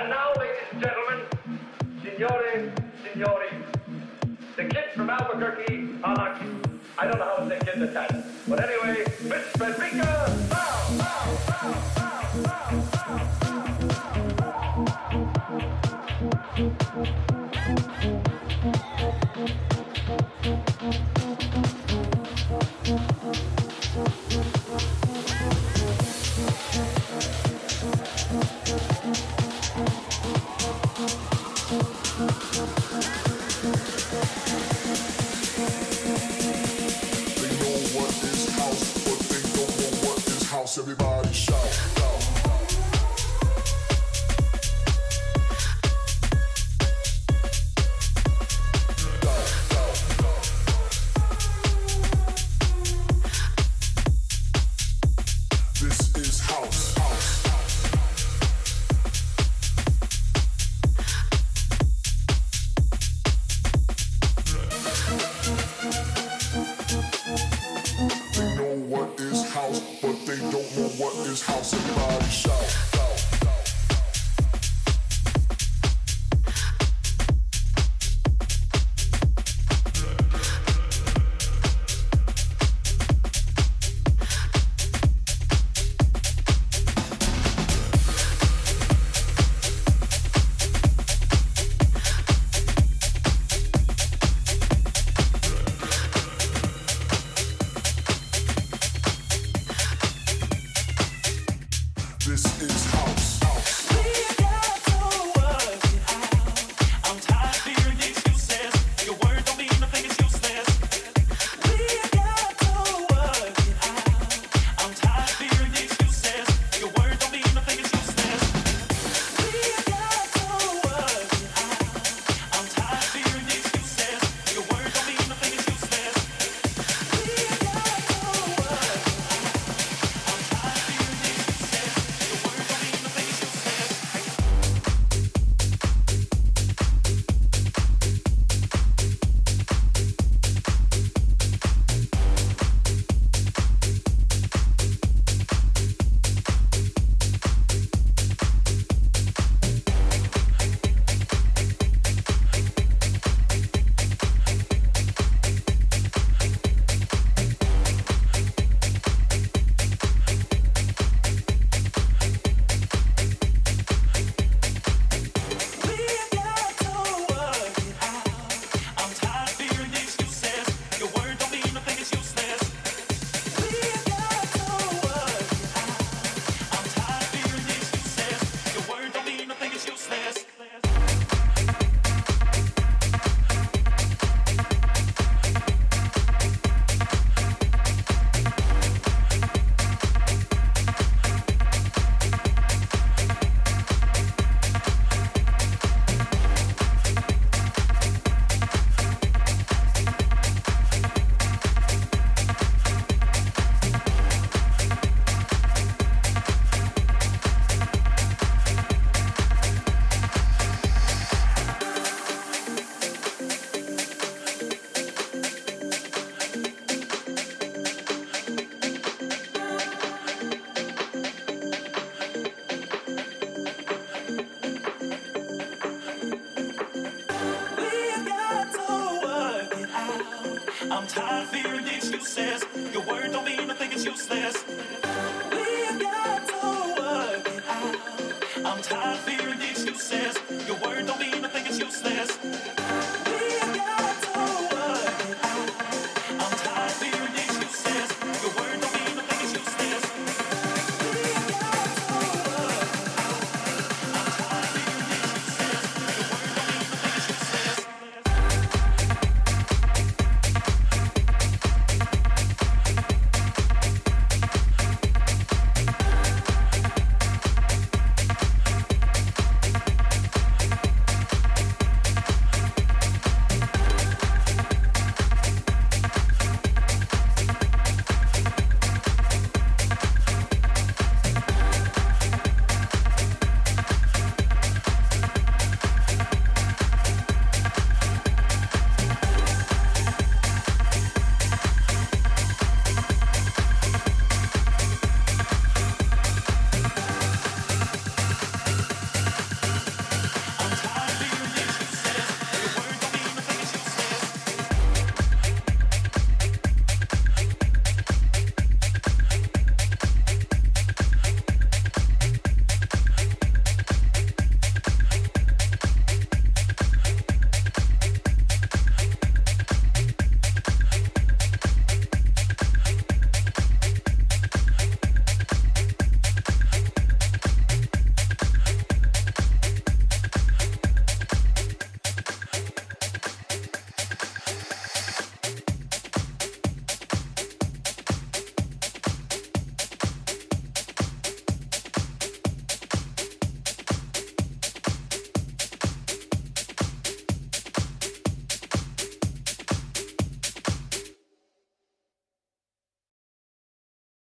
And now, ladies and gentlemen, signore, signori, the kids from Albuquerque, Anaki. I don't know how to say kids' in Italian. But anyway, Miss Benfica, bow, bow, bow. Tired of hearing excuses. Your word don't mean a thing, it's useless.